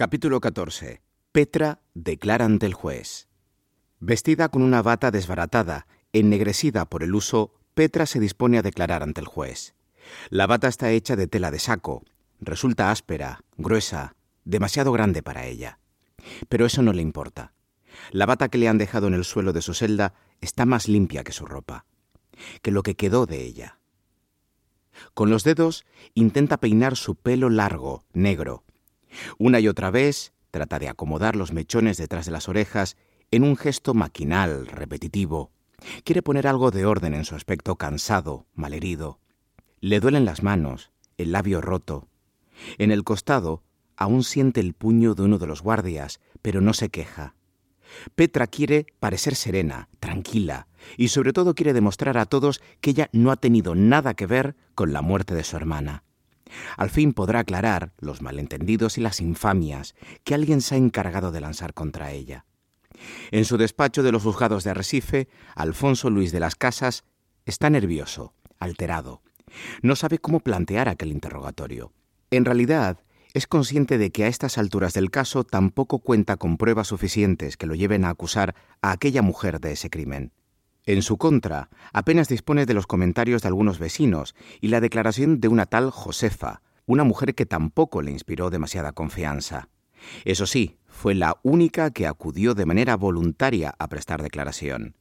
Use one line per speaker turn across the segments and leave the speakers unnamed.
Capítulo 14. Petra declara ante el juez. Vestida con una bata desbaratada, ennegrecida por el uso, Petra se dispone a declarar ante el juez. La bata está hecha de tela de saco. Resulta áspera, gruesa, demasiado grande para ella. Pero eso no le importa. La bata que le han dejado en el suelo de su celda está más limpia que su ropa, que lo que quedó de ella. Con los dedos intenta peinar su pelo largo, negro, una y otra vez trata de acomodar los mechones detrás de las orejas en un gesto maquinal, repetitivo. Quiere poner algo de orden en su aspecto cansado, malherido. Le duelen las manos, el labio roto. En el costado aún siente el puño de uno de los guardias, pero no se queja. Petra quiere parecer serena, tranquila, y sobre todo quiere demostrar a todos que ella no ha tenido nada que ver con la muerte de su hermana. Al fin podrá aclarar los malentendidos y las infamias que alguien se ha encargado de lanzar contra ella. En su despacho de los juzgados de Arrecife, Alfonso Luis de las Casas está nervioso, alterado. No sabe cómo plantear aquel interrogatorio. En realidad, es consciente de que a estas alturas del caso tampoco cuenta con pruebas suficientes que lo lleven a acusar a aquella mujer de ese crimen. En su contra, apenas dispone de los comentarios de algunos vecinos y la declaración de una tal Josefa, una mujer que tampoco le inspiró demasiada confianza. Eso sí, fue la única que acudió de manera voluntaria a prestar declaración.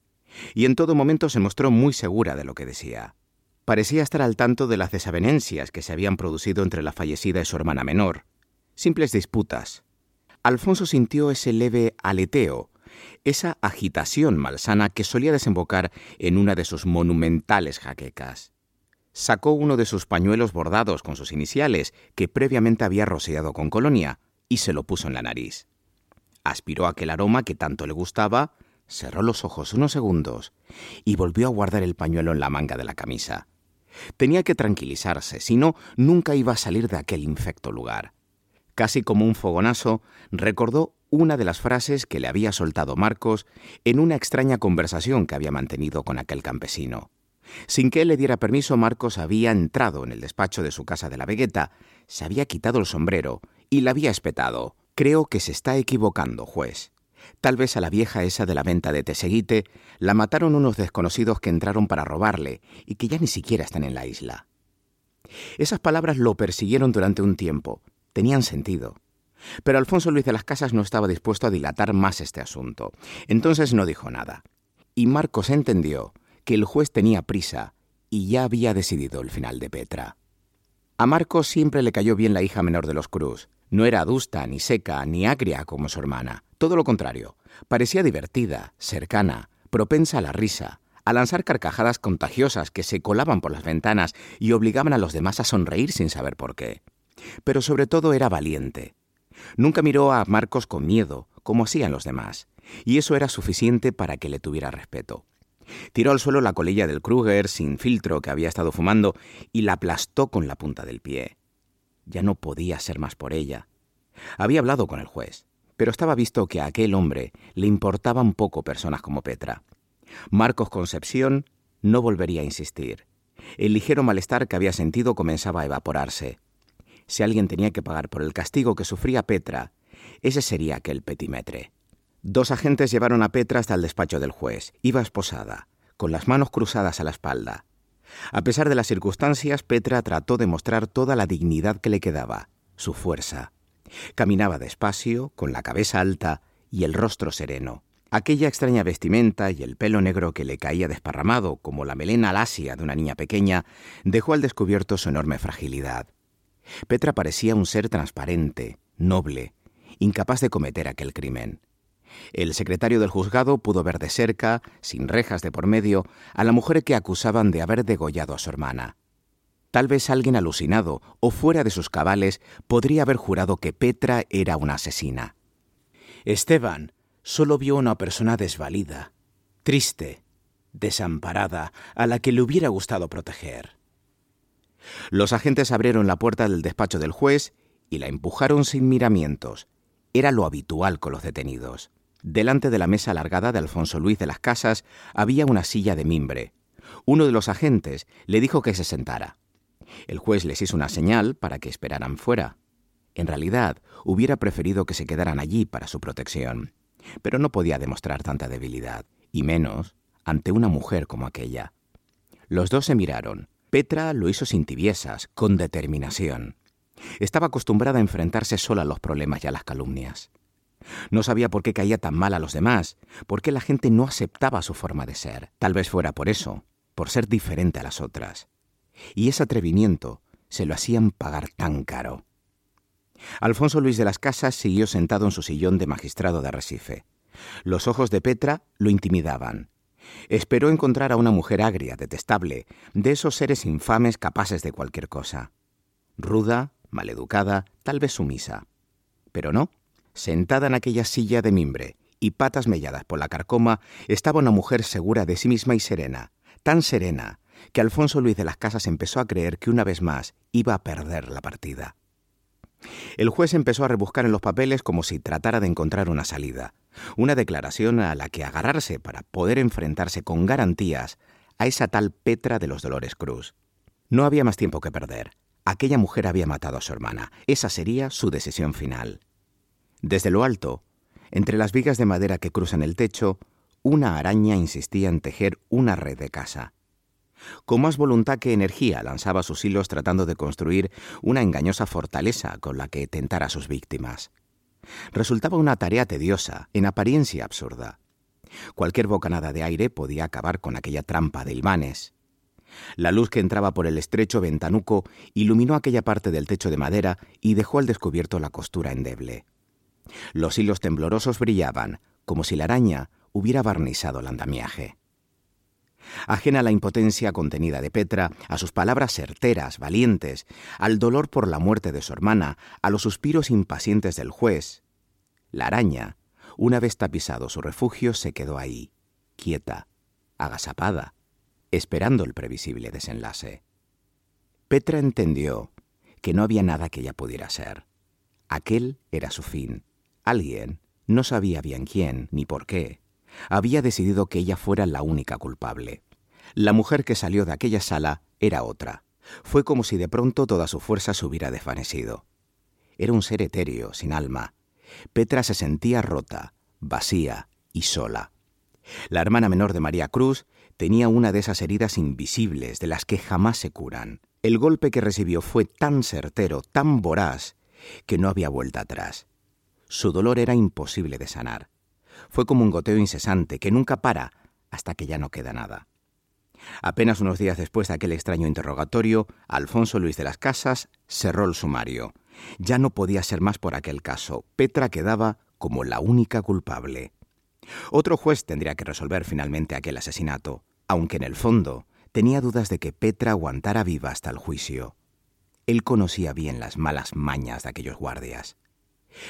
Y en todo momento se mostró muy segura de lo que decía. Parecía estar al tanto de las desavenencias que se habían producido entre la fallecida y su hermana menor. Simples disputas. Alfonso sintió ese leve aleteo esa agitación malsana que solía desembocar en una de sus monumentales jaquecas. Sacó uno de sus pañuelos bordados con sus iniciales, que previamente había rociado con colonia, y se lo puso en la nariz. Aspiró aquel aroma que tanto le gustaba, cerró los ojos unos segundos y volvió a guardar el pañuelo en la manga de la camisa. Tenía que tranquilizarse, si no, nunca iba a salir de aquel infecto lugar. Casi como un fogonazo, recordó una de las frases que le había soltado Marcos en una extraña conversación que había mantenido con aquel campesino. Sin que él le diera permiso, Marcos había entrado en el despacho de su casa de la Vegueta, se había quitado el sombrero y la había espetado. Creo que se está equivocando, juez. Tal vez a la vieja esa de la venta de Teseguite la mataron unos desconocidos que entraron para robarle y que ya ni siquiera están en la isla. Esas palabras lo persiguieron durante un tiempo. Tenían sentido. Pero Alfonso Luis de las Casas no estaba dispuesto a dilatar más este asunto. Entonces no dijo nada. Y Marcos entendió que el juez tenía prisa y ya había decidido el final de Petra. A Marcos siempre le cayó bien la hija menor de los Cruz. No era adusta, ni seca, ni agria como su hermana. Todo lo contrario. Parecía divertida, cercana, propensa a la risa, a lanzar carcajadas contagiosas que se colaban por las ventanas y obligaban a los demás a sonreír sin saber por qué. Pero sobre todo era valiente, Nunca miró a Marcos con miedo, como hacían los demás, y eso era suficiente para que le tuviera respeto. Tiró al suelo la colilla del Kruger sin filtro que había estado fumando y la aplastó con la punta del pie. Ya no podía ser más por ella. Había hablado con el juez, pero estaba visto que a aquel hombre le importaban poco personas como Petra. Marcos Concepción no volvería a insistir. El ligero malestar que había sentido comenzaba a evaporarse. Si alguien tenía que pagar por el castigo que sufría Petra, ese sería aquel petimetre. Dos agentes llevaron a Petra hasta el despacho del juez. Iba esposada, con las manos cruzadas a la espalda. A pesar de las circunstancias, Petra trató de mostrar toda la dignidad que le quedaba, su fuerza. Caminaba despacio, con la cabeza alta y el rostro sereno. Aquella extraña vestimenta y el pelo negro que le caía desparramado como la melena lasia de una niña pequeña dejó al descubierto su enorme fragilidad. Petra parecía un ser transparente, noble, incapaz de cometer aquel crimen. El secretario del juzgado pudo ver de cerca, sin rejas de por medio, a la mujer que acusaban de haber degollado a su hermana. Tal vez alguien alucinado o fuera de sus cabales podría haber jurado que Petra era una asesina. Esteban solo vio una persona desvalida, triste, desamparada, a la que le hubiera gustado proteger. Los agentes abrieron la puerta del despacho del juez y la empujaron sin miramientos. Era lo habitual con los detenidos. Delante de la mesa alargada de Alfonso Luis de las Casas había una silla de mimbre. Uno de los agentes le dijo que se sentara. El juez les hizo una señal para que esperaran fuera. En realidad, hubiera preferido que se quedaran allí para su protección, pero no podía demostrar tanta debilidad, y menos ante una mujer como aquella. Los dos se miraron. Petra lo hizo sin tibiezas, con determinación. Estaba acostumbrada a enfrentarse sola a los problemas y a las calumnias. No sabía por qué caía tan mal a los demás, por qué la gente no aceptaba su forma de ser. Tal vez fuera por eso, por ser diferente a las otras. Y ese atrevimiento se lo hacían pagar tan caro. Alfonso Luis de las Casas siguió sentado en su sillón de magistrado de Arrecife. Los ojos de Petra lo intimidaban. Esperó encontrar a una mujer agria, detestable, de esos seres infames capaces de cualquier cosa. Ruda, maleducada, tal vez sumisa. Pero no. Sentada en aquella silla de mimbre y patas melladas por la carcoma, estaba una mujer segura de sí misma y serena, tan serena que Alfonso Luis de las Casas empezó a creer que una vez más iba a perder la partida. El juez empezó a rebuscar en los papeles como si tratara de encontrar una salida, una declaración a la que agarrarse para poder enfrentarse con garantías a esa tal Petra de los Dolores Cruz. No había más tiempo que perder. Aquella mujer había matado a su hermana. Esa sería su decisión final. Desde lo alto, entre las vigas de madera que cruzan el techo, una araña insistía en tejer una red de casa. Con más voluntad que energía lanzaba sus hilos tratando de construir una engañosa fortaleza con la que tentar a sus víctimas. Resultaba una tarea tediosa, en apariencia absurda. Cualquier bocanada de aire podía acabar con aquella trampa de imanes. La luz que entraba por el estrecho ventanuco iluminó aquella parte del techo de madera y dejó al descubierto la costura endeble. Los hilos temblorosos brillaban, como si la araña hubiera barnizado el andamiaje. Ajena a la impotencia contenida de Petra, a sus palabras certeras, valientes, al dolor por la muerte de su hermana, a los suspiros impacientes del juez, la araña, una vez tapizado su refugio, se quedó ahí, quieta, agazapada, esperando el previsible desenlace. Petra entendió que no había nada que ella pudiera hacer. Aquel era su fin. Alguien, no sabía bien quién ni por qué, había decidido que ella fuera la única culpable. La mujer que salió de aquella sala era otra. Fue como si de pronto toda su fuerza se hubiera desvanecido. Era un ser etéreo, sin alma. Petra se sentía rota, vacía y sola. La hermana menor de María Cruz tenía una de esas heridas invisibles de las que jamás se curan. El golpe que recibió fue tan certero, tan voraz, que no había vuelta atrás. Su dolor era imposible de sanar fue como un goteo incesante que nunca para hasta que ya no queda nada. Apenas unos días después de aquel extraño interrogatorio, Alfonso Luis de las Casas cerró el sumario. Ya no podía ser más por aquel caso. Petra quedaba como la única culpable. Otro juez tendría que resolver finalmente aquel asesinato, aunque en el fondo tenía dudas de que Petra aguantara viva hasta el juicio. Él conocía bien las malas mañas de aquellos guardias.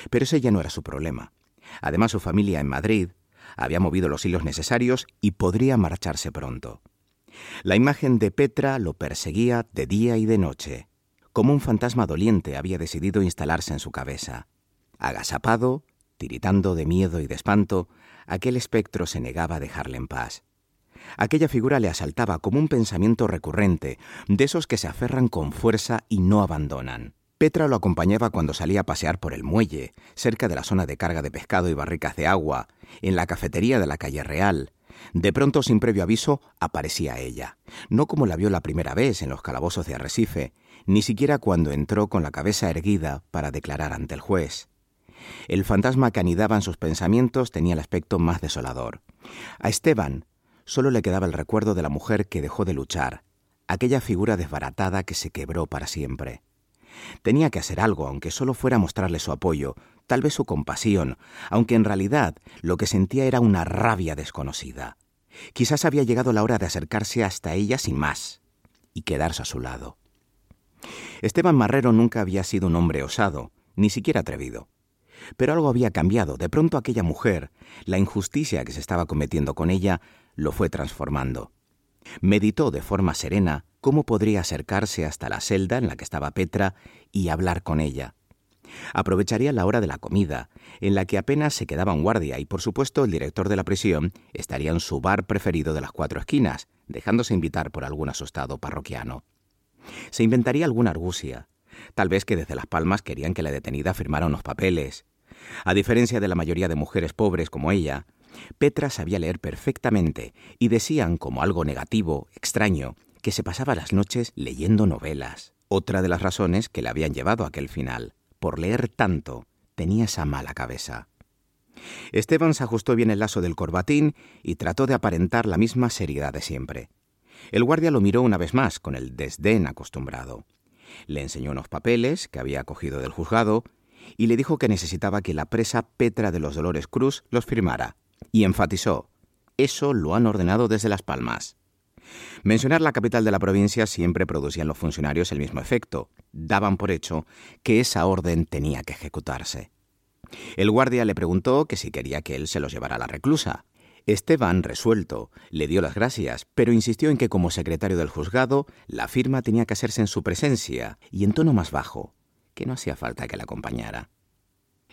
Pero ese ya no era su problema. Además, su familia en Madrid había movido los hilos necesarios y podría marcharse pronto. La imagen de Petra lo perseguía de día y de noche. Como un fantasma doliente había decidido instalarse en su cabeza. Agazapado, tiritando de miedo y de espanto, aquel espectro se negaba a dejarle en paz. Aquella figura le asaltaba como un pensamiento recurrente, de esos que se aferran con fuerza y no abandonan. Petra lo acompañaba cuando salía a pasear por el muelle, cerca de la zona de carga de pescado y barricas de agua, en la cafetería de la calle Real. De pronto, sin previo aviso, aparecía ella, no como la vio la primera vez en los calabozos de Arrecife, ni siquiera cuando entró con la cabeza erguida para declarar ante el juez. El fantasma que anidaba en sus pensamientos tenía el aspecto más desolador. A Esteban solo le quedaba el recuerdo de la mujer que dejó de luchar, aquella figura desbaratada que se quebró para siempre. Tenía que hacer algo, aunque solo fuera mostrarle su apoyo, tal vez su compasión, aunque en realidad lo que sentía era una rabia desconocida. Quizás había llegado la hora de acercarse hasta ella sin más y quedarse a su lado. Esteban Marrero nunca había sido un hombre osado, ni siquiera atrevido. Pero algo había cambiado. De pronto aquella mujer, la injusticia que se estaba cometiendo con ella, lo fue transformando. Meditó de forma serena cómo podría acercarse hasta la celda en la que estaba Petra y hablar con ella. Aprovecharía la hora de la comida, en la que apenas se quedaba un guardia y por supuesto el director de la prisión estaría en su bar preferido de las cuatro esquinas, dejándose invitar por algún asustado parroquiano. Se inventaría alguna argucia, Tal vez que desde Las Palmas querían que la detenida firmara unos papeles. A diferencia de la mayoría de mujeres pobres como ella, Petra sabía leer perfectamente y decían como algo negativo, extraño, que se pasaba las noches leyendo novelas. Otra de las razones que le habían llevado a aquel final. Por leer tanto, tenía esa mala cabeza. Esteban se ajustó bien el lazo del corbatín y trató de aparentar la misma seriedad de siempre. El guardia lo miró una vez más con el desdén acostumbrado. Le enseñó unos papeles que había cogido del juzgado y le dijo que necesitaba que la presa Petra de los Dolores Cruz los firmara, y enfatizó, eso lo han ordenado desde Las Palmas. Mencionar la capital de la provincia siempre producía en los funcionarios el mismo efecto. Daban por hecho que esa orden tenía que ejecutarse. El guardia le preguntó que si quería que él se los llevara a la reclusa. Esteban, resuelto, le dio las gracias, pero insistió en que como secretario del juzgado, la firma tenía que hacerse en su presencia y en tono más bajo, que no hacía falta que la acompañara.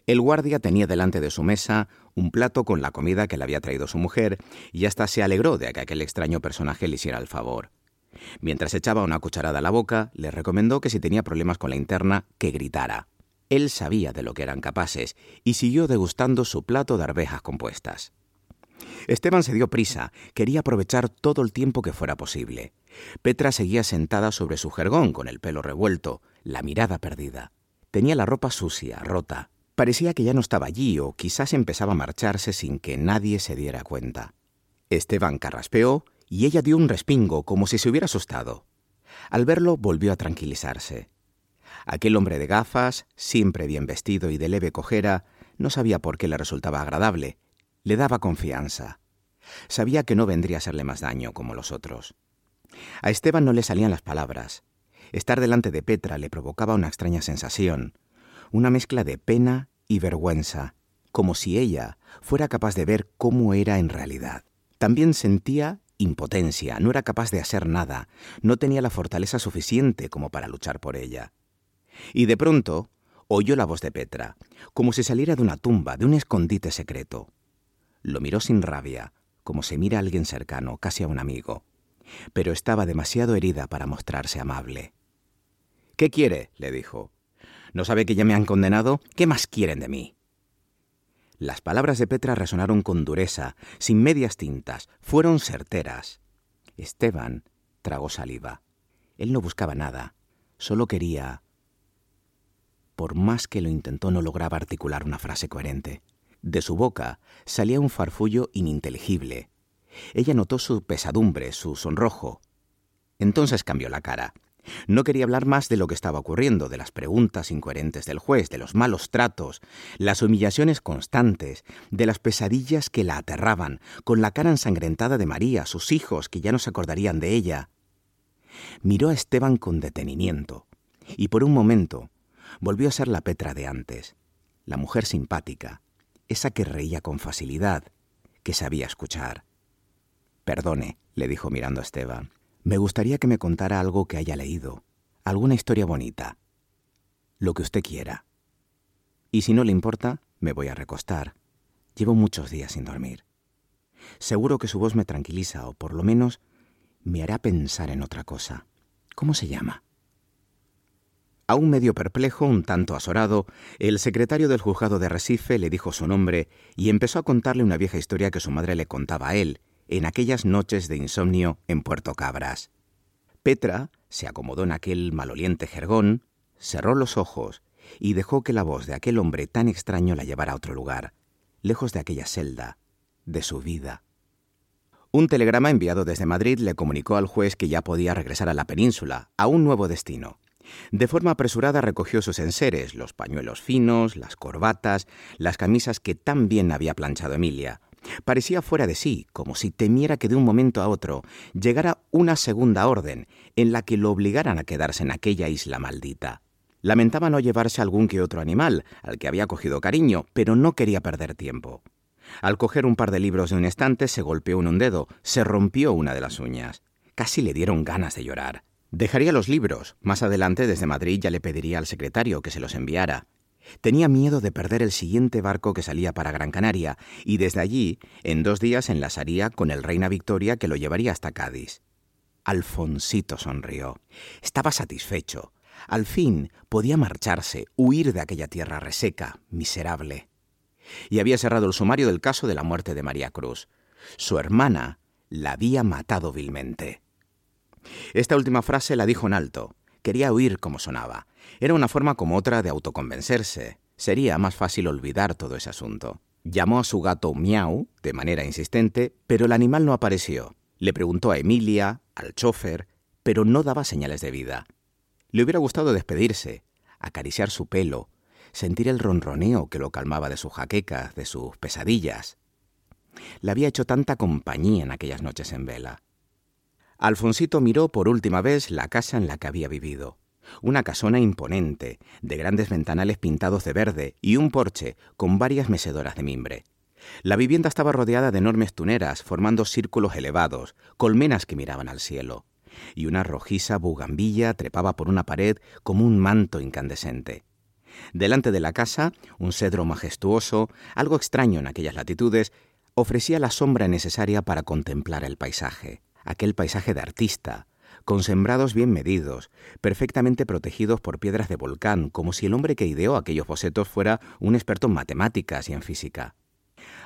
El guardia tenía delante de su mesa un plato con la comida que le había traído su mujer y hasta se alegró de que aquel extraño personaje le hiciera el favor. Mientras echaba una cucharada a la boca, le recomendó que si tenía problemas con la interna, que gritara. Él sabía de lo que eran capaces y siguió degustando su plato de arvejas compuestas. Esteban se dio prisa, quería aprovechar todo el tiempo que fuera posible. Petra seguía sentada sobre su jergón con el pelo revuelto, la mirada perdida. Tenía la ropa sucia, rota. Parecía que ya no estaba allí o quizás empezaba a marcharse sin que nadie se diera cuenta. Esteban carraspeó y ella dio un respingo como si se hubiera asustado. Al verlo volvió a tranquilizarse. Aquel hombre de gafas, siempre bien vestido y de leve cojera, no sabía por qué le resultaba agradable. Le daba confianza. Sabía que no vendría a hacerle más daño como los otros. A Esteban no le salían las palabras. Estar delante de Petra le provocaba una extraña sensación, una mezcla de pena y vergüenza, como si ella fuera capaz de ver cómo era en realidad. También sentía impotencia, no era capaz de hacer nada, no tenía la fortaleza suficiente como para luchar por ella. Y de pronto oyó la voz de Petra, como si saliera de una tumba, de un escondite secreto. Lo miró sin rabia, como se mira a alguien cercano, casi a un amigo, pero estaba demasiado herida para mostrarse amable. ¿Qué quiere? le dijo. ¿No sabe que ya me han condenado? ¿Qué más quieren de mí? Las palabras de Petra resonaron con dureza, sin medias tintas, fueron certeras. Esteban tragó saliva. Él no buscaba nada, solo quería por más que lo intentó no lograba articular una frase coherente. De su boca salía un farfullo ininteligible. Ella notó su pesadumbre, su sonrojo. Entonces cambió la cara. No quería hablar más de lo que estaba ocurriendo, de las preguntas incoherentes del juez, de los malos tratos, las humillaciones constantes, de las pesadillas que la aterraban, con la cara ensangrentada de María, sus hijos, que ya no se acordarían de ella. Miró a Esteban con detenimiento, y por un momento volvió a ser la Petra de antes, la mujer simpática, esa que reía con facilidad, que sabía escuchar. Perdone, le dijo mirando a Esteban, me gustaría que me contara algo que haya leído, alguna historia bonita, lo que usted quiera. Y si no le importa, me voy a recostar. Llevo muchos días sin dormir. Seguro que su voz me tranquiliza o por lo menos me hará pensar en otra cosa. ¿Cómo se llama? Aún medio perplejo, un tanto azorado, el secretario del juzgado de Recife le dijo su nombre y empezó a contarle una vieja historia que su madre le contaba a él, en aquellas noches de insomnio en Puerto Cabras. Petra se acomodó en aquel maloliente jergón, cerró los ojos y dejó que la voz de aquel hombre tan extraño la llevara a otro lugar, lejos de aquella celda, de su vida. Un telegrama enviado desde Madrid le comunicó al juez que ya podía regresar a la península, a un nuevo destino. De forma apresurada recogió sus enseres, los pañuelos finos, las corbatas, las camisas que tan bien había planchado Emilia. Parecía fuera de sí, como si temiera que de un momento a otro llegara una segunda orden en la que lo obligaran a quedarse en aquella isla maldita. Lamentaba no llevarse algún que otro animal, al que había cogido cariño, pero no quería perder tiempo. Al coger un par de libros de un estante se golpeó en un dedo, se rompió una de las uñas. Casi le dieron ganas de llorar. Dejaría los libros. Más adelante, desde Madrid, ya le pediría al secretario que se los enviara. Tenía miedo de perder el siguiente barco que salía para Gran Canaria, y desde allí, en dos días, enlazaría con el Reina Victoria que lo llevaría hasta Cádiz. Alfonsito sonrió. Estaba satisfecho. Al fin podía marcharse, huir de aquella tierra reseca, miserable. Y había cerrado el sumario del caso de la muerte de María Cruz. Su hermana la había matado vilmente. Esta última frase la dijo en alto. Quería oír cómo sonaba. Era una forma como otra de autoconvencerse. Sería más fácil olvidar todo ese asunto. Llamó a su gato Miau de manera insistente, pero el animal no apareció. Le preguntó a Emilia, al chofer, pero no daba señales de vida. Le hubiera gustado despedirse, acariciar su pelo, sentir el ronroneo que lo calmaba de sus jaquecas, de sus pesadillas. Le había hecho tanta compañía en aquellas noches en vela. Alfonsito miró por última vez la casa en la que había vivido. Una casona imponente, de grandes ventanales pintados de verde y un porche con varias mecedoras de mimbre. La vivienda estaba rodeada de enormes tuneras, formando círculos elevados, colmenas que miraban al cielo, y una rojiza bugambilla trepaba por una pared como un manto incandescente. Delante de la casa, un cedro majestuoso, algo extraño en aquellas latitudes, ofrecía la sombra necesaria para contemplar el paisaje, aquel paisaje de artista, con sembrados bien medidos, perfectamente protegidos por piedras de volcán, como si el hombre que ideó aquellos bocetos fuera un experto en matemáticas y en física.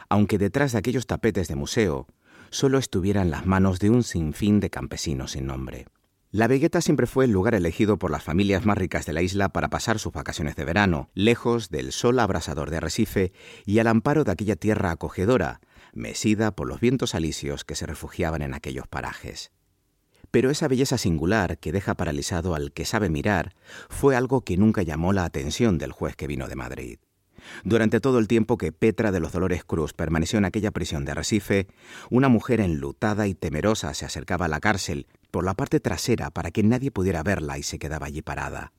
Aunque detrás de aquellos tapetes de museo solo estuvieran las manos de un sinfín de campesinos sin nombre. La Vegueta siempre fue el lugar elegido por las familias más ricas de la isla para pasar sus vacaciones de verano, lejos del sol abrasador de Arrecife y al amparo de aquella tierra acogedora, mecida por los vientos alisios que se refugiaban en aquellos parajes. Pero esa belleza singular que deja paralizado al que sabe mirar fue algo que nunca llamó la atención del juez que vino de Madrid. Durante todo el tiempo que Petra de los Dolores Cruz permaneció en aquella prisión de Recife, una mujer enlutada y temerosa se acercaba a la cárcel por la parte trasera para que nadie pudiera verla y se quedaba allí parada.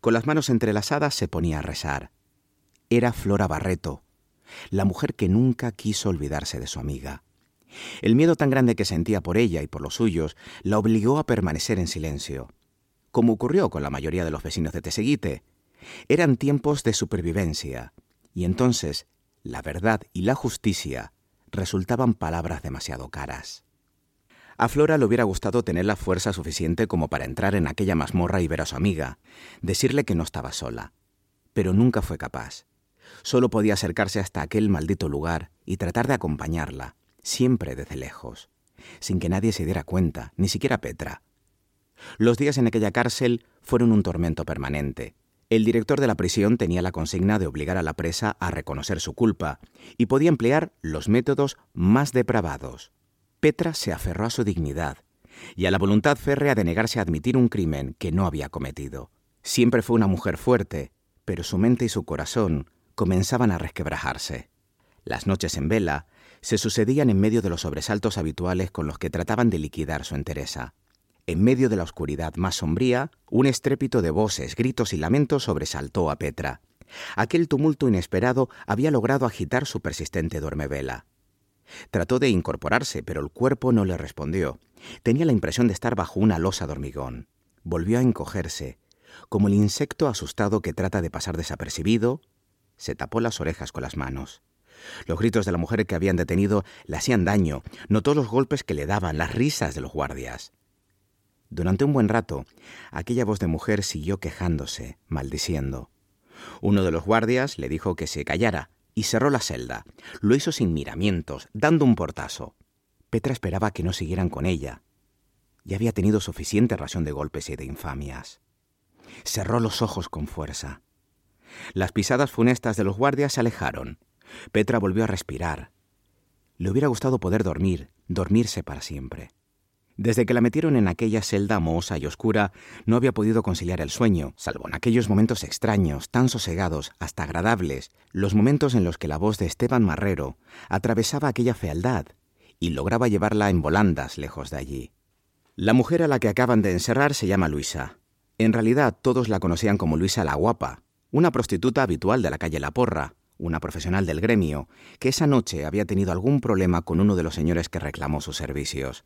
Con las manos entrelazadas se ponía a rezar. Era Flora Barreto, la mujer que nunca quiso olvidarse de su amiga. El miedo tan grande que sentía por ella y por los suyos la obligó a permanecer en silencio, como ocurrió con la mayoría de los vecinos de Teseguite. Eran tiempos de supervivencia, y entonces la verdad y la justicia resultaban palabras demasiado caras. A Flora le hubiera gustado tener la fuerza suficiente como para entrar en aquella mazmorra y ver a su amiga, decirle que no estaba sola, pero nunca fue capaz. Solo podía acercarse hasta aquel maldito lugar y tratar de acompañarla, siempre desde lejos, sin que nadie se diera cuenta, ni siquiera Petra. Los días en aquella cárcel fueron un tormento permanente. El director de la prisión tenía la consigna de obligar a la presa a reconocer su culpa y podía emplear los métodos más depravados. Petra se aferró a su dignidad y a la voluntad férrea de negarse a admitir un crimen que no había cometido. Siempre fue una mujer fuerte, pero su mente y su corazón comenzaban a resquebrajarse. Las noches en vela se sucedían en medio de los sobresaltos habituales con los que trataban de liquidar su entereza. En medio de la oscuridad más sombría, un estrépito de voces, gritos y lamentos sobresaltó a Petra. Aquel tumulto inesperado había logrado agitar su persistente dormevela. Trató de incorporarse, pero el cuerpo no le respondió. Tenía la impresión de estar bajo una losa de hormigón. Volvió a encogerse, como el insecto asustado que trata de pasar desapercibido. Se tapó las orejas con las manos. Los gritos de la mujer que habían detenido le hacían daño, notó los golpes que le daban, las risas de los guardias. Durante un buen rato, aquella voz de mujer siguió quejándose, maldiciendo. Uno de los guardias le dijo que se callara y cerró la celda. Lo hizo sin miramientos, dando un portazo. Petra esperaba que no siguieran con ella. Ya había tenido suficiente ración de golpes y de infamias. Cerró los ojos con fuerza. Las pisadas funestas de los guardias se alejaron. Petra volvió a respirar. Le hubiera gustado poder dormir, dormirse para siempre. Desde que la metieron en aquella celda mohosa y oscura, no había podido conciliar el sueño, salvo en aquellos momentos extraños, tan sosegados, hasta agradables, los momentos en los que la voz de Esteban Marrero atravesaba aquella fealdad y lograba llevarla en volandas lejos de allí. La mujer a la que acaban de encerrar se llama Luisa. En realidad todos la conocían como Luisa la Guapa, una prostituta habitual de la calle La Porra, una profesional del gremio, que esa noche había tenido algún problema con uno de los señores que reclamó sus servicios.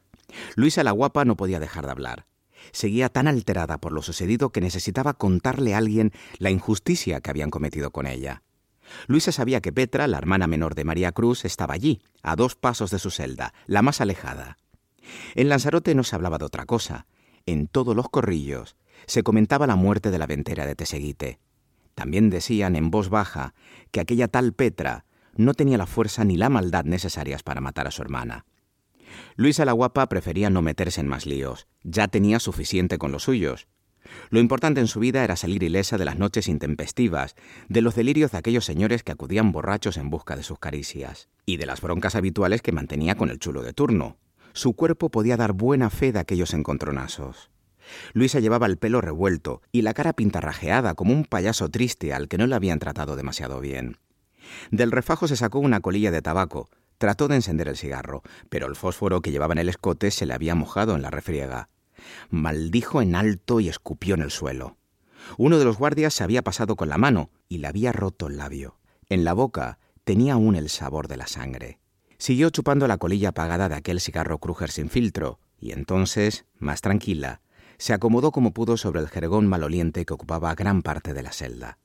Luisa la guapa no podía dejar de hablar. Seguía tan alterada por lo sucedido que necesitaba contarle a alguien la injusticia que habían cometido con ella. Luisa sabía que Petra, la hermana menor de María Cruz, estaba allí, a dos pasos de su celda, la más alejada. En Lanzarote no se hablaba de otra cosa. En todos los corrillos se comentaba la muerte de la ventera de Teseguite. También decían en voz baja que aquella tal Petra no tenía la fuerza ni la maldad necesarias para matar a su hermana. Luisa la Guapa prefería no meterse en más líos, ya tenía suficiente con los suyos. Lo importante en su vida era salir ilesa de las noches intempestivas, de los delirios de aquellos señores que acudían borrachos en busca de sus caricias, y de las broncas habituales que mantenía con el chulo de turno. Su cuerpo podía dar buena fe de aquellos encontronazos. Luisa llevaba el pelo revuelto y la cara pintarrajeada como un payaso triste al que no le habían tratado demasiado bien. Del refajo se sacó una colilla de tabaco, trató de encender el cigarro, pero el fósforo que llevaba en el escote se le había mojado en la refriega. Maldijo en alto y escupió en el suelo. Uno de los guardias se había pasado con la mano y le había roto el labio. En la boca tenía aún el sabor de la sangre. Siguió chupando la colilla apagada de aquel cigarro Kruger sin filtro, y entonces, más tranquila, se acomodó como pudo sobre el jergón maloliente que ocupaba gran parte de la celda.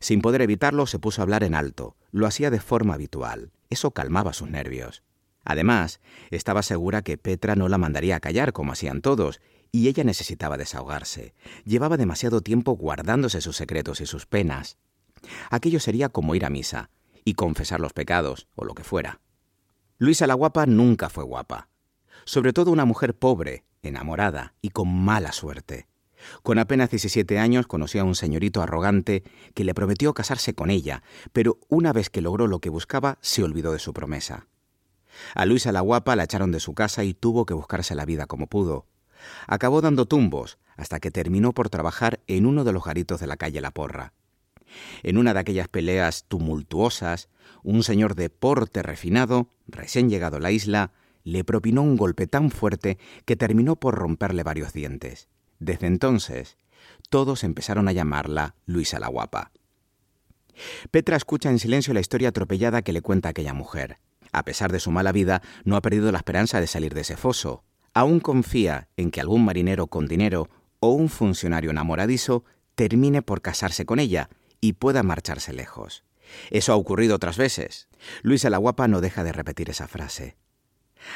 Sin poder evitarlo, se puso a hablar en alto. Lo hacía de forma habitual. Eso calmaba sus nervios. Además, estaba segura que Petra no la mandaría a callar como hacían todos, y ella necesitaba desahogarse. Llevaba demasiado tiempo guardándose sus secretos y sus penas. Aquello sería como ir a misa y confesar los pecados, o lo que fuera. Luisa la guapa nunca fue guapa. Sobre todo una mujer pobre, enamorada y con mala suerte. Con apenas 17 años conoció a un señorito arrogante que le prometió casarse con ella, pero una vez que logró lo que buscaba, se olvidó de su promesa. A Luisa la guapa la echaron de su casa y tuvo que buscarse la vida como pudo. Acabó dando tumbos hasta que terminó por trabajar en uno de los garitos de la calle La Porra. En una de aquellas peleas tumultuosas, un señor de porte refinado, recién llegado a la isla, le propinó un golpe tan fuerte que terminó por romperle varios dientes. Desde entonces, todos empezaron a llamarla Luisa la Guapa. Petra escucha en silencio la historia atropellada que le cuenta aquella mujer. A pesar de su mala vida, no ha perdido la esperanza de salir de ese foso. Aún confía en que algún marinero con dinero o un funcionario enamoradizo termine por casarse con ella y pueda marcharse lejos. Eso ha ocurrido otras veces. Luisa la Guapa no deja de repetir esa frase.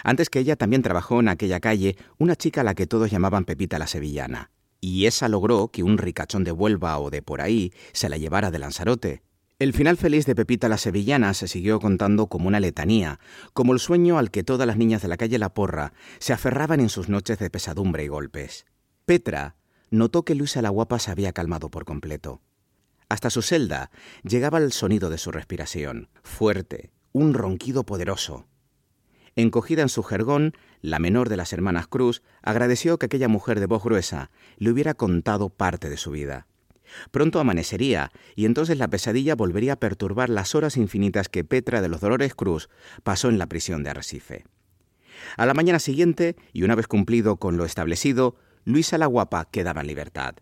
Antes que ella también trabajó en aquella calle una chica a la que todos llamaban Pepita la Sevillana, y esa logró que un ricachón de Huelva o de por ahí se la llevara de Lanzarote. El final feliz de Pepita la Sevillana se siguió contando como una letanía, como el sueño al que todas las niñas de la calle La Porra se aferraban en sus noches de pesadumbre y golpes. Petra notó que Luisa la Guapa se había calmado por completo. Hasta su celda llegaba el sonido de su respiración, fuerte, un ronquido poderoso. Encogida en su jergón, la menor de las hermanas Cruz agradeció que aquella mujer de voz gruesa le hubiera contado parte de su vida. Pronto amanecería, y entonces la pesadilla volvería a perturbar las horas infinitas que Petra de los Dolores Cruz pasó en la prisión de Arrecife. A la mañana siguiente, y una vez cumplido con lo establecido, Luisa la Guapa quedaba en libertad.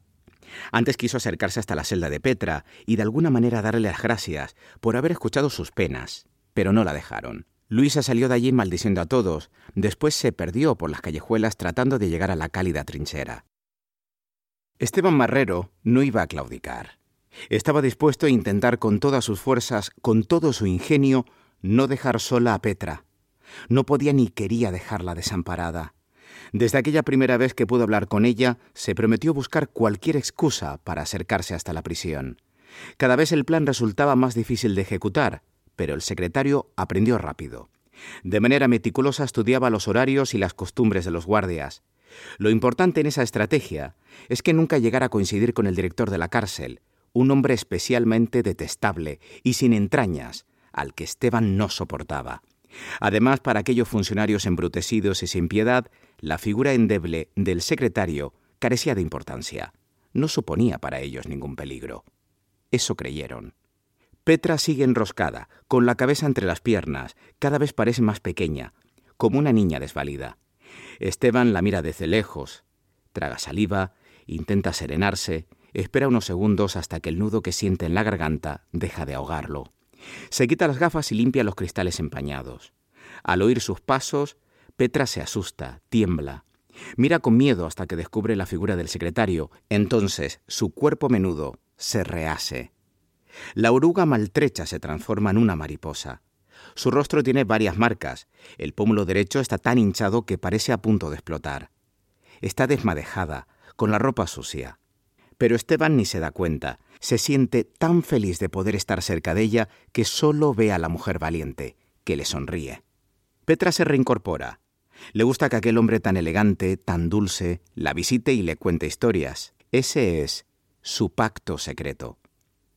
Antes quiso acercarse hasta la celda de Petra y de alguna manera darle las gracias por haber escuchado sus penas, pero no la dejaron. Luisa salió de allí maldiciendo a todos, después se perdió por las callejuelas tratando de llegar a la cálida trinchera. Esteban Marrero no iba a claudicar. Estaba dispuesto a intentar con todas sus fuerzas, con todo su ingenio, no dejar sola a Petra. No podía ni quería dejarla desamparada. Desde aquella primera vez que pudo hablar con ella, se prometió buscar cualquier excusa para acercarse hasta la prisión. Cada vez el plan resultaba más difícil de ejecutar, pero el secretario aprendió rápido. De manera meticulosa estudiaba los horarios y las costumbres de los guardias. Lo importante en esa estrategia es que nunca llegara a coincidir con el director de la cárcel, un hombre especialmente detestable y sin entrañas, al que Esteban no soportaba. Además, para aquellos funcionarios embrutecidos y sin piedad, la figura endeble del secretario carecía de importancia. No suponía para ellos ningún peligro. Eso creyeron. Petra sigue enroscada, con la cabeza entre las piernas, cada vez parece más pequeña, como una niña desvalida. Esteban la mira desde lejos, traga saliva, intenta serenarse, espera unos segundos hasta que el nudo que siente en la garganta deja de ahogarlo. Se quita las gafas y limpia los cristales empañados. Al oír sus pasos, Petra se asusta, tiembla. Mira con miedo hasta que descubre la figura del secretario. Entonces su cuerpo menudo se rehace. La oruga maltrecha se transforma en una mariposa. Su rostro tiene varias marcas. El pómulo derecho está tan hinchado que parece a punto de explotar. Está desmadejada, con la ropa sucia. Pero Esteban ni se da cuenta. Se siente tan feliz de poder estar cerca de ella que solo ve a la mujer valiente, que le sonríe. Petra se reincorpora. Le gusta que aquel hombre tan elegante, tan dulce, la visite y le cuente historias. Ese es su pacto secreto.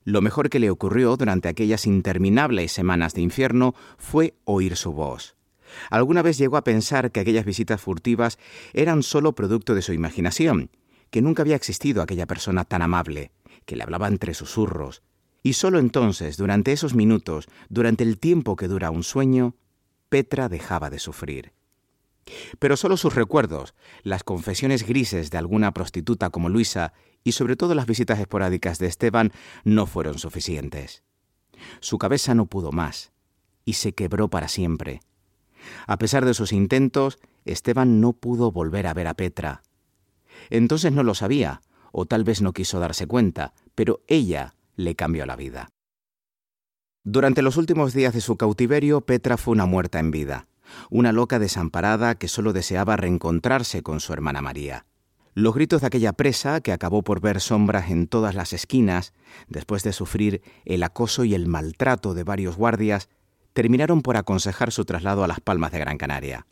Lo mejor que le ocurrió durante aquellas interminables semanas de infierno fue oír su voz. Alguna vez llegó a pensar que aquellas visitas furtivas eran solo producto de su imaginación, que nunca había existido aquella persona tan amable, que le hablaba entre susurros, y solo entonces, durante esos minutos, durante el tiempo que dura un sueño, Petra dejaba de sufrir. Pero solo sus recuerdos, las confesiones grises de alguna prostituta como Luisa y sobre todo las visitas esporádicas de Esteban no fueron suficientes. Su cabeza no pudo más y se quebró para siempre. A pesar de sus intentos, Esteban no pudo volver a ver a Petra. Entonces no lo sabía, o tal vez no quiso darse cuenta, pero ella le cambió la vida. Durante los últimos días de su cautiverio, Petra fue una muerta en vida, una loca desamparada que solo deseaba reencontrarse con su hermana María. Los gritos de aquella presa, que acabó por ver sombras en todas las esquinas, después de sufrir el acoso y el maltrato de varios guardias, terminaron por aconsejar su traslado a las Palmas de Gran Canaria.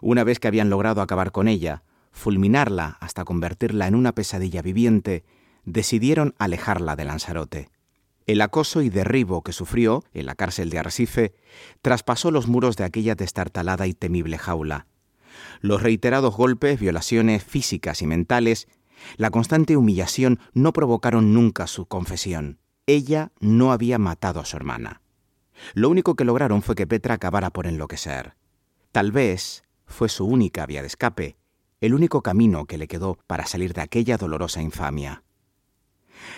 Una vez que habían logrado acabar con ella, fulminarla hasta convertirla en una pesadilla viviente, decidieron alejarla de Lanzarote. El acoso y derribo que sufrió en la cárcel de Arrecife traspasó los muros de aquella destartalada y temible jaula. Los reiterados golpes, violaciones físicas y mentales, la constante humillación no provocaron nunca su confesión. Ella no había matado a su hermana. Lo único que lograron fue que Petra acabara por enloquecer. Tal vez fue su única vía de escape, el único camino que le quedó para salir de aquella dolorosa infamia.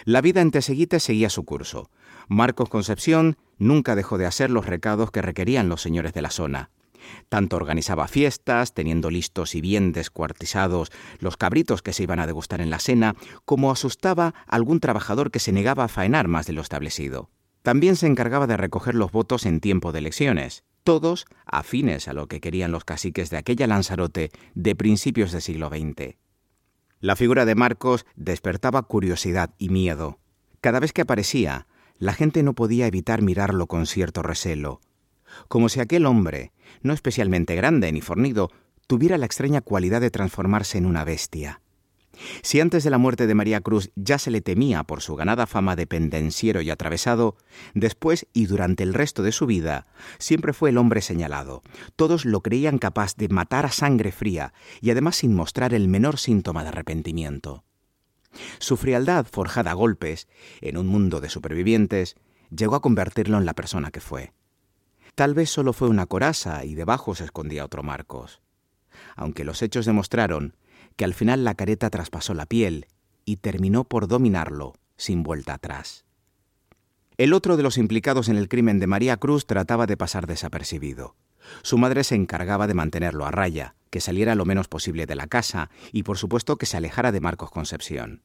La vida en Teseguite seguía su curso. Marcos Concepción nunca dejó de hacer los recados que requerían los señores de la zona. Tanto organizaba fiestas, teniendo listos y bien descuartizados los cabritos que se iban a degustar en la cena, como asustaba a algún trabajador que se negaba a faenar más de lo establecido. También se encargaba de recoger los votos en tiempo de elecciones, todos afines a lo que querían los caciques de aquella Lanzarote de principios del siglo XX. La figura de Marcos despertaba curiosidad y miedo. Cada vez que aparecía, la gente no podía evitar mirarlo con cierto recelo, como si aquel hombre, no especialmente grande ni fornido, tuviera la extraña cualidad de transformarse en una bestia. Si antes de la muerte de María Cruz ya se le temía por su ganada fama de pendenciero y atravesado, después y durante el resto de su vida siempre fue el hombre señalado. Todos lo creían capaz de matar a sangre fría y además sin mostrar el menor síntoma de arrepentimiento. Su frialdad, forjada a golpes, en un mundo de supervivientes, llegó a convertirlo en la persona que fue. Tal vez solo fue una coraza y debajo se escondía otro Marcos. Aunque los hechos demostraron que al final la careta traspasó la piel y terminó por dominarlo sin vuelta atrás. El otro de los implicados en el crimen de María Cruz trataba de pasar desapercibido. Su madre se encargaba de mantenerlo a raya, que saliera lo menos posible de la casa y por supuesto que se alejara de Marcos Concepción.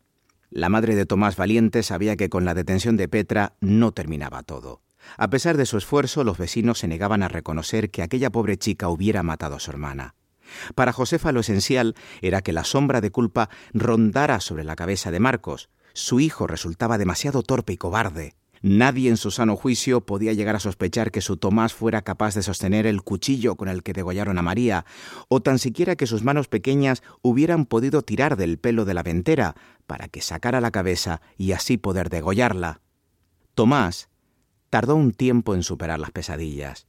La madre de Tomás Valiente sabía que con la detención de Petra no terminaba todo. A pesar de su esfuerzo, los vecinos se negaban a reconocer que aquella pobre chica hubiera matado a su hermana. Para Josefa lo esencial era que la sombra de culpa rondara sobre la cabeza de Marcos. Su hijo resultaba demasiado torpe y cobarde. Nadie en su sano juicio podía llegar a sospechar que su Tomás fuera capaz de sostener el cuchillo con el que degollaron a María, o tan siquiera que sus manos pequeñas hubieran podido tirar del pelo de la ventera para que sacara la cabeza y así poder degollarla. Tomás tardó un tiempo en superar las pesadillas.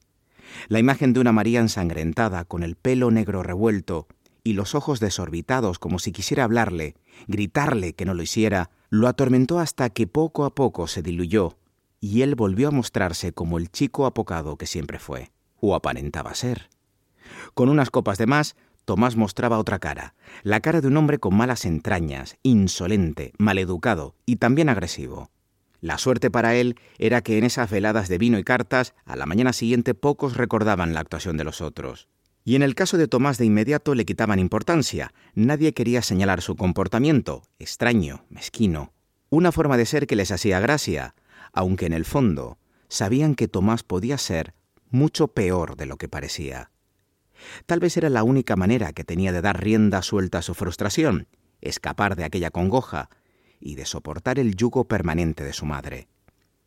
La imagen de una María ensangrentada, con el pelo negro revuelto y los ojos desorbitados como si quisiera hablarle, gritarle que no lo hiciera, lo atormentó hasta que poco a poco se diluyó y él volvió a mostrarse como el chico apocado que siempre fue, o aparentaba ser. Con unas copas de más, Tomás mostraba otra cara, la cara de un hombre con malas entrañas, insolente, maleducado y también agresivo. La suerte para él era que en esas veladas de vino y cartas, a la mañana siguiente pocos recordaban la actuación de los otros. Y en el caso de Tomás de inmediato le quitaban importancia. Nadie quería señalar su comportamiento, extraño, mezquino. Una forma de ser que les hacía gracia, aunque en el fondo sabían que Tomás podía ser mucho peor de lo que parecía. Tal vez era la única manera que tenía de dar rienda suelta a su frustración, escapar de aquella congoja y de soportar el yugo permanente de su madre.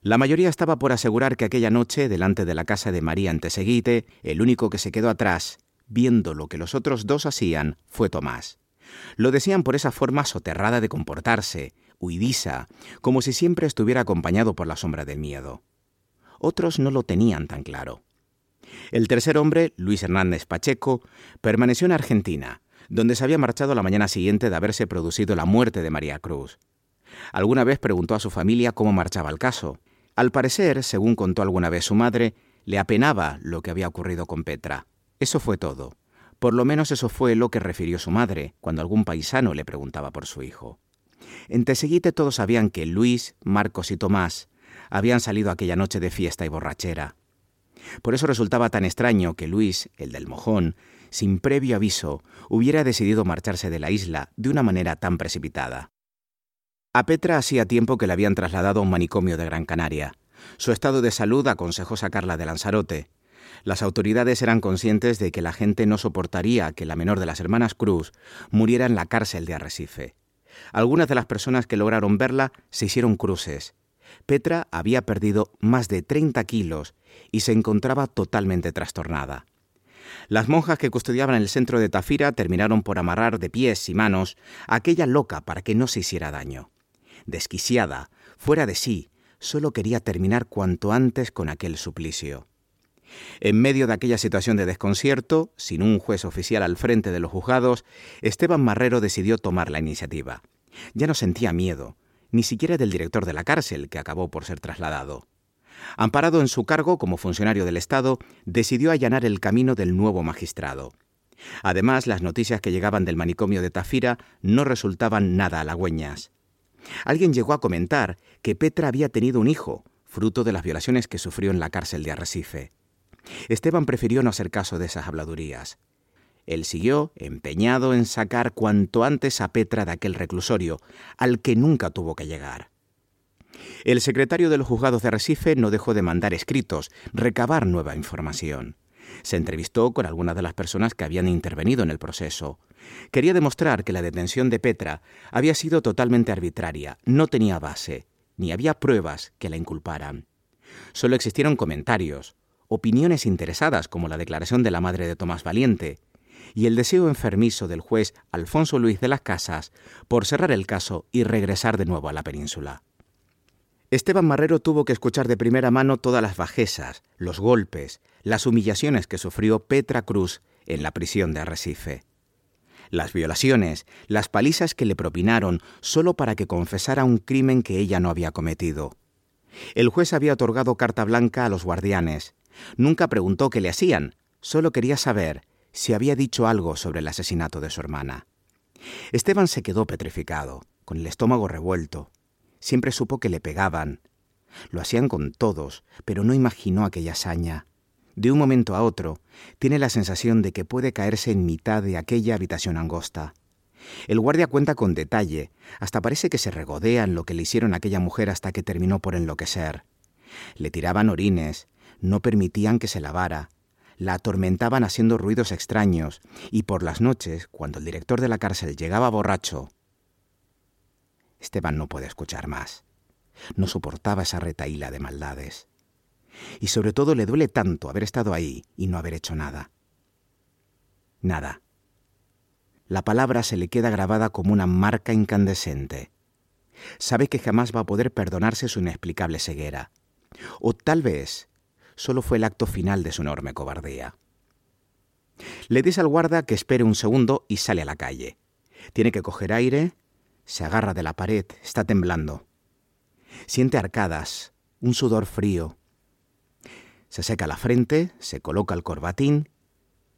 La mayoría estaba por asegurar que aquella noche, delante de la casa de María Anteseguite, el único que se quedó atrás, viendo lo que los otros dos hacían, fue Tomás. Lo decían por esa forma soterrada de comportarse, huidiza, como si siempre estuviera acompañado por la sombra del miedo. Otros no lo tenían tan claro. El tercer hombre, Luis Hernández Pacheco, permaneció en Argentina, donde se había marchado la mañana siguiente de haberse producido la muerte de María Cruz. Alguna vez preguntó a su familia cómo marchaba el caso. Al parecer, según contó alguna vez su madre, le apenaba lo que había ocurrido con Petra. Eso fue todo. Por lo menos eso fue lo que refirió su madre cuando algún paisano le preguntaba por su hijo. En Teseguite todos sabían que Luis, Marcos y Tomás habían salido aquella noche de fiesta y borrachera. Por eso resultaba tan extraño que Luis, el del mojón, sin previo aviso, hubiera decidido marcharse de la isla de una manera tan precipitada. A Petra hacía tiempo que la habían trasladado a un manicomio de Gran Canaria. Su estado de salud aconsejó sacarla de Lanzarote. Las autoridades eran conscientes de que la gente no soportaría que la menor de las hermanas Cruz muriera en la cárcel de Arrecife. Algunas de las personas que lograron verla se hicieron cruces. Petra había perdido más de 30 kilos y se encontraba totalmente trastornada. Las monjas que custodiaban el centro de Tafira terminaron por amarrar de pies y manos a aquella loca para que no se hiciera daño desquiciada, fuera de sí, solo quería terminar cuanto antes con aquel suplicio. En medio de aquella situación de desconcierto, sin un juez oficial al frente de los juzgados, Esteban Marrero decidió tomar la iniciativa. Ya no sentía miedo, ni siquiera del director de la cárcel, que acabó por ser trasladado. Amparado en su cargo como funcionario del Estado, decidió allanar el camino del nuevo magistrado. Además, las noticias que llegaban del manicomio de Tafira no resultaban nada halagüeñas. Alguien llegó a comentar que Petra había tenido un hijo, fruto de las violaciones que sufrió en la cárcel de Arrecife. Esteban prefirió no hacer caso de esas habladurías. Él siguió empeñado en sacar cuanto antes a Petra de aquel reclusorio, al que nunca tuvo que llegar. El secretario de los juzgados de Arrecife no dejó de mandar escritos, recabar nueva información. Se entrevistó con algunas de las personas que habían intervenido en el proceso. Quería demostrar que la detención de Petra había sido totalmente arbitraria, no tenía base, ni había pruebas que la inculparan. Solo existieron comentarios, opiniones interesadas como la declaración de la madre de Tomás Valiente, y el deseo enfermizo del juez Alfonso Luis de las Casas por cerrar el caso y regresar de nuevo a la península. Esteban Marrero tuvo que escuchar de primera mano todas las bajezas, los golpes, las humillaciones que sufrió Petra Cruz en la prisión de Arrecife. Las violaciones, las palizas que le propinaron solo para que confesara un crimen que ella no había cometido. El juez había otorgado carta blanca a los guardianes. Nunca preguntó qué le hacían, solo quería saber si había dicho algo sobre el asesinato de su hermana. Esteban se quedó petrificado, con el estómago revuelto. Siempre supo que le pegaban. Lo hacían con todos, pero no imaginó aquella hazaña. De un momento a otro, tiene la sensación de que puede caerse en mitad de aquella habitación angosta. El guardia cuenta con detalle, hasta parece que se regodea en lo que le hicieron a aquella mujer hasta que terminó por enloquecer. Le tiraban orines, no permitían que se lavara, la atormentaban haciendo ruidos extraños, y por las noches, cuando el director de la cárcel llegaba borracho, Esteban no puede escuchar más. No soportaba esa retaíla de maldades y sobre todo le duele tanto haber estado ahí y no haber hecho nada. Nada. La palabra se le queda grabada como una marca incandescente. Sabe que jamás va a poder perdonarse su inexplicable ceguera. O tal vez solo fue el acto final de su enorme cobardía. Le dice al guarda que espere un segundo y sale a la calle. Tiene que coger aire, se agarra de la pared, está temblando. Siente arcadas, un sudor frío, se seca la frente, se coloca el corbatín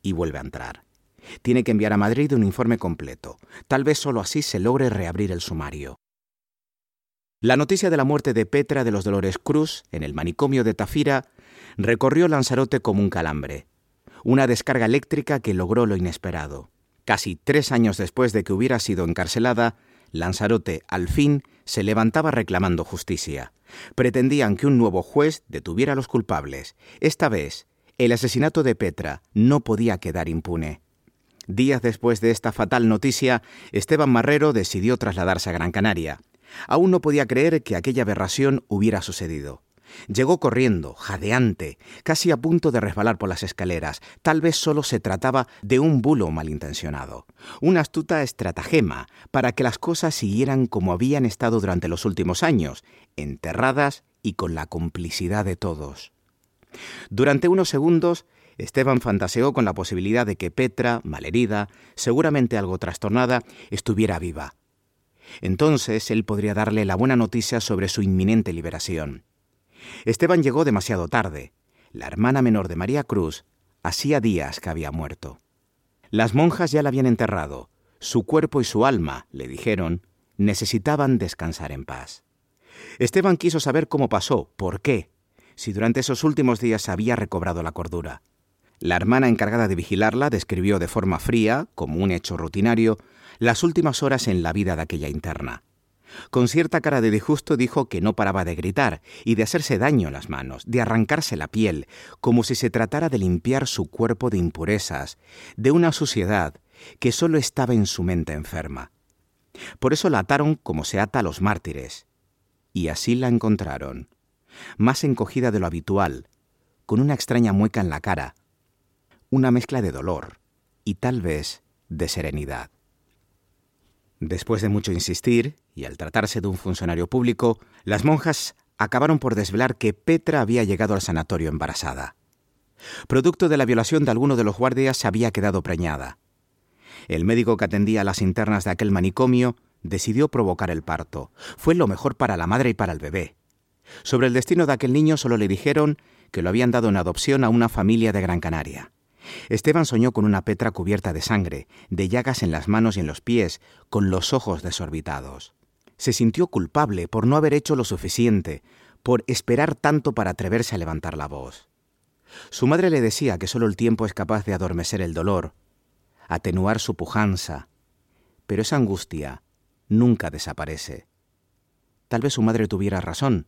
y vuelve a entrar. Tiene que enviar a Madrid un informe completo. Tal vez solo así se logre reabrir el sumario. La noticia de la muerte de Petra de los Dolores Cruz en el manicomio de Tafira recorrió Lanzarote como un calambre. Una descarga eléctrica que logró lo inesperado. Casi tres años después de que hubiera sido encarcelada, Lanzarote, al fin, se levantaba reclamando justicia. Pretendían que un nuevo juez detuviera a los culpables. Esta vez, el asesinato de Petra no podía quedar impune. Días después de esta fatal noticia, Esteban Marrero decidió trasladarse a Gran Canaria. Aún no podía creer que aquella aberración hubiera sucedido. Llegó corriendo, jadeante, casi a punto de resbalar por las escaleras. Tal vez solo se trataba de un bulo malintencionado, una astuta estratagema para que las cosas siguieran como habían estado durante los últimos años, enterradas y con la complicidad de todos. Durante unos segundos, Esteban fantaseó con la posibilidad de que Petra, malherida, seguramente algo trastornada, estuviera viva. Entonces él podría darle la buena noticia sobre su inminente liberación. Esteban llegó demasiado tarde. La hermana menor de María Cruz hacía días que había muerto. Las monjas ya la habían enterrado. Su cuerpo y su alma, le dijeron, necesitaban descansar en paz. Esteban quiso saber cómo pasó, por qué, si durante esos últimos días había recobrado la cordura. La hermana encargada de vigilarla describió de forma fría, como un hecho rutinario, las últimas horas en la vida de aquella interna. Con cierta cara de disgusto dijo que no paraba de gritar y de hacerse daño en las manos, de arrancarse la piel, como si se tratara de limpiar su cuerpo de impurezas, de una suciedad que solo estaba en su mente enferma. Por eso la ataron como se ata a los mártires. Y así la encontraron, más encogida de lo habitual, con una extraña mueca en la cara, una mezcla de dolor y tal vez de serenidad. Después de mucho insistir, y al tratarse de un funcionario público, las monjas acabaron por desvelar que Petra había llegado al sanatorio embarazada. Producto de la violación de alguno de los guardias, se había quedado preñada. El médico que atendía a las internas de aquel manicomio decidió provocar el parto. Fue lo mejor para la madre y para el bebé. Sobre el destino de aquel niño solo le dijeron que lo habían dado en adopción a una familia de Gran Canaria. Esteban soñó con una Petra cubierta de sangre, de llagas en las manos y en los pies, con los ojos desorbitados. Se sintió culpable por no haber hecho lo suficiente, por esperar tanto para atreverse a levantar la voz. Su madre le decía que solo el tiempo es capaz de adormecer el dolor, atenuar su pujanza, pero esa angustia nunca desaparece. Tal vez su madre tuviera razón,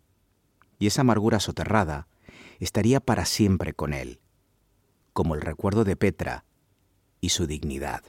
y esa amargura soterrada estaría para siempre con él como el recuerdo de Petra y su dignidad.